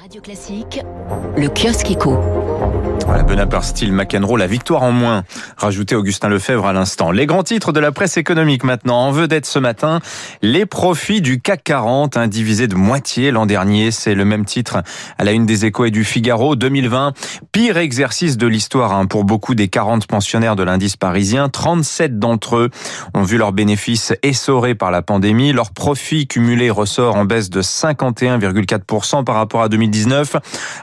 Radio Classique, le kiosque éco. Voilà, Bonaparte style McEnroe, la victoire en moins, rajouté Augustin Lefebvre à l'instant. Les grands titres de la presse économique maintenant. En vedette ce matin, les profits du CAC 40, hein, divisé de moitié l'an dernier. C'est le même titre à la une des échos et du Figaro 2020. Pire exercice de l'histoire hein, pour beaucoup des 40 pensionnaires de l'indice parisien. 37 d'entre eux ont vu leurs bénéfices essorés par la pandémie. Leur profit cumulé ressort en baisse de 51,4% par rapport à 2019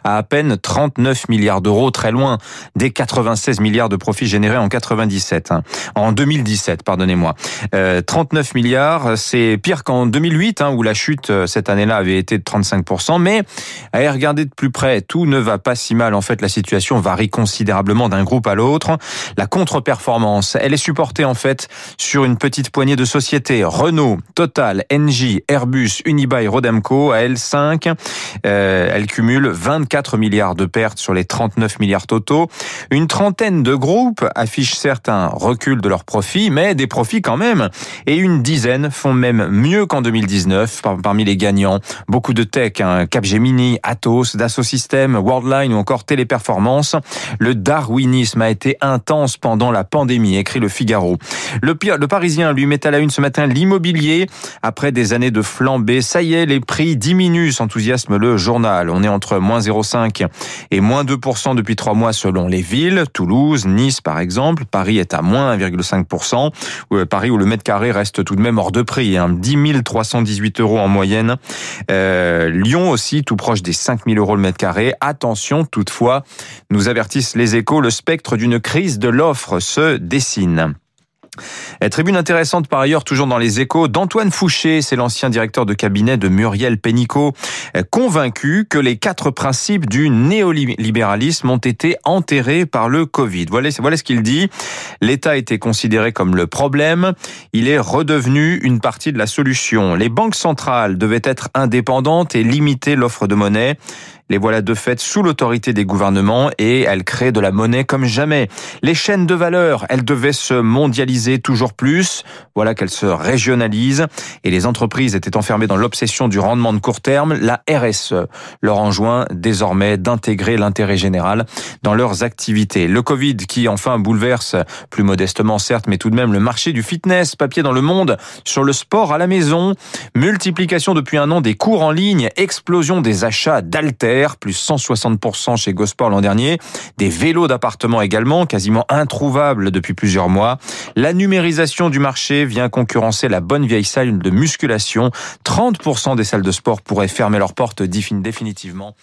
à à peine 39 milliards d'euros, très loin des 96 milliards de profits générés en 97, hein. en 2017, pardonnez-moi. 39 euh, milliards, c'est pire qu'en 2008, hein, où la chute euh, cette année-là avait été de 35%. Mais à regarder de plus près, tout ne va pas si mal. En fait, la situation varie considérablement d'un groupe à l'autre. La contre-performance, elle est supportée en fait sur une petite poignée de sociétés. Renault, Total, Engie, Airbus, Unibail, Rodamco, à L5, euh, elle cumule 24 milliards de pertes sur les 39 milliards totaux. Une trentaine de groupes affichent certains recul de leurs profits, mais des profits quand même. Et une dizaine font même mieux qu'en 2019 parmi les gagnants. Beaucoup de tech, hein, Capgemini, Atos, Dassault Systèmes, Worldline ou encore Téléperformance. Le darwinisme a été intense pendant la pandémie, écrit le Figaro. Le, Parisien lui met à la une ce matin l'immobilier. Après des années de flambée, ça y est, les prix diminuent, s'enthousiasme le journal. On est entre moins 0,5 et moins 2% depuis trois mois selon les villes. Toulouse, Nice par exemple. Paris est à moins 1,5%. Euh, Paris où le mètre carré reste tout de même hors de prix. Hein. 10 318 euros en moyenne. Euh, Lyon aussi tout proche des 5 000 euros le mètre carré. Attention toutefois, nous avertissent les échos, le spectre d'une crise de l'offre se dessine. Tribune intéressante par ailleurs, toujours dans les échos, d'Antoine Fouché, c'est l'ancien directeur de cabinet de Muriel Pénicaud, convaincu que les quatre principes du néolibéralisme ont été enterrés par le Covid. Voilà, voilà ce qu'il dit. L'État était considéré comme le problème, il est redevenu une partie de la solution. Les banques centrales devaient être indépendantes et limiter l'offre de monnaie. Les voilà de fait sous l'autorité des gouvernements et elles créent de la monnaie comme jamais. Les chaînes de valeur, elles devaient se mondialiser toujours plus. Voilà qu'elles se régionalisent et les entreprises étaient enfermées dans l'obsession du rendement de court terme. La RSE leur enjoint désormais d'intégrer l'intérêt général dans leurs activités. Le Covid qui enfin bouleverse, plus modestement certes, mais tout de même le marché du fitness, papier dans le monde, sur le sport à la maison, multiplication depuis un an des cours en ligne, explosion des achats d'altères plus 160% chez Gosport l'an dernier. Des vélos d'appartement également, quasiment introuvables depuis plusieurs mois. La numérisation du marché vient concurrencer la bonne vieille salle de musculation. 30% des salles de sport pourraient fermer leurs portes définitivement.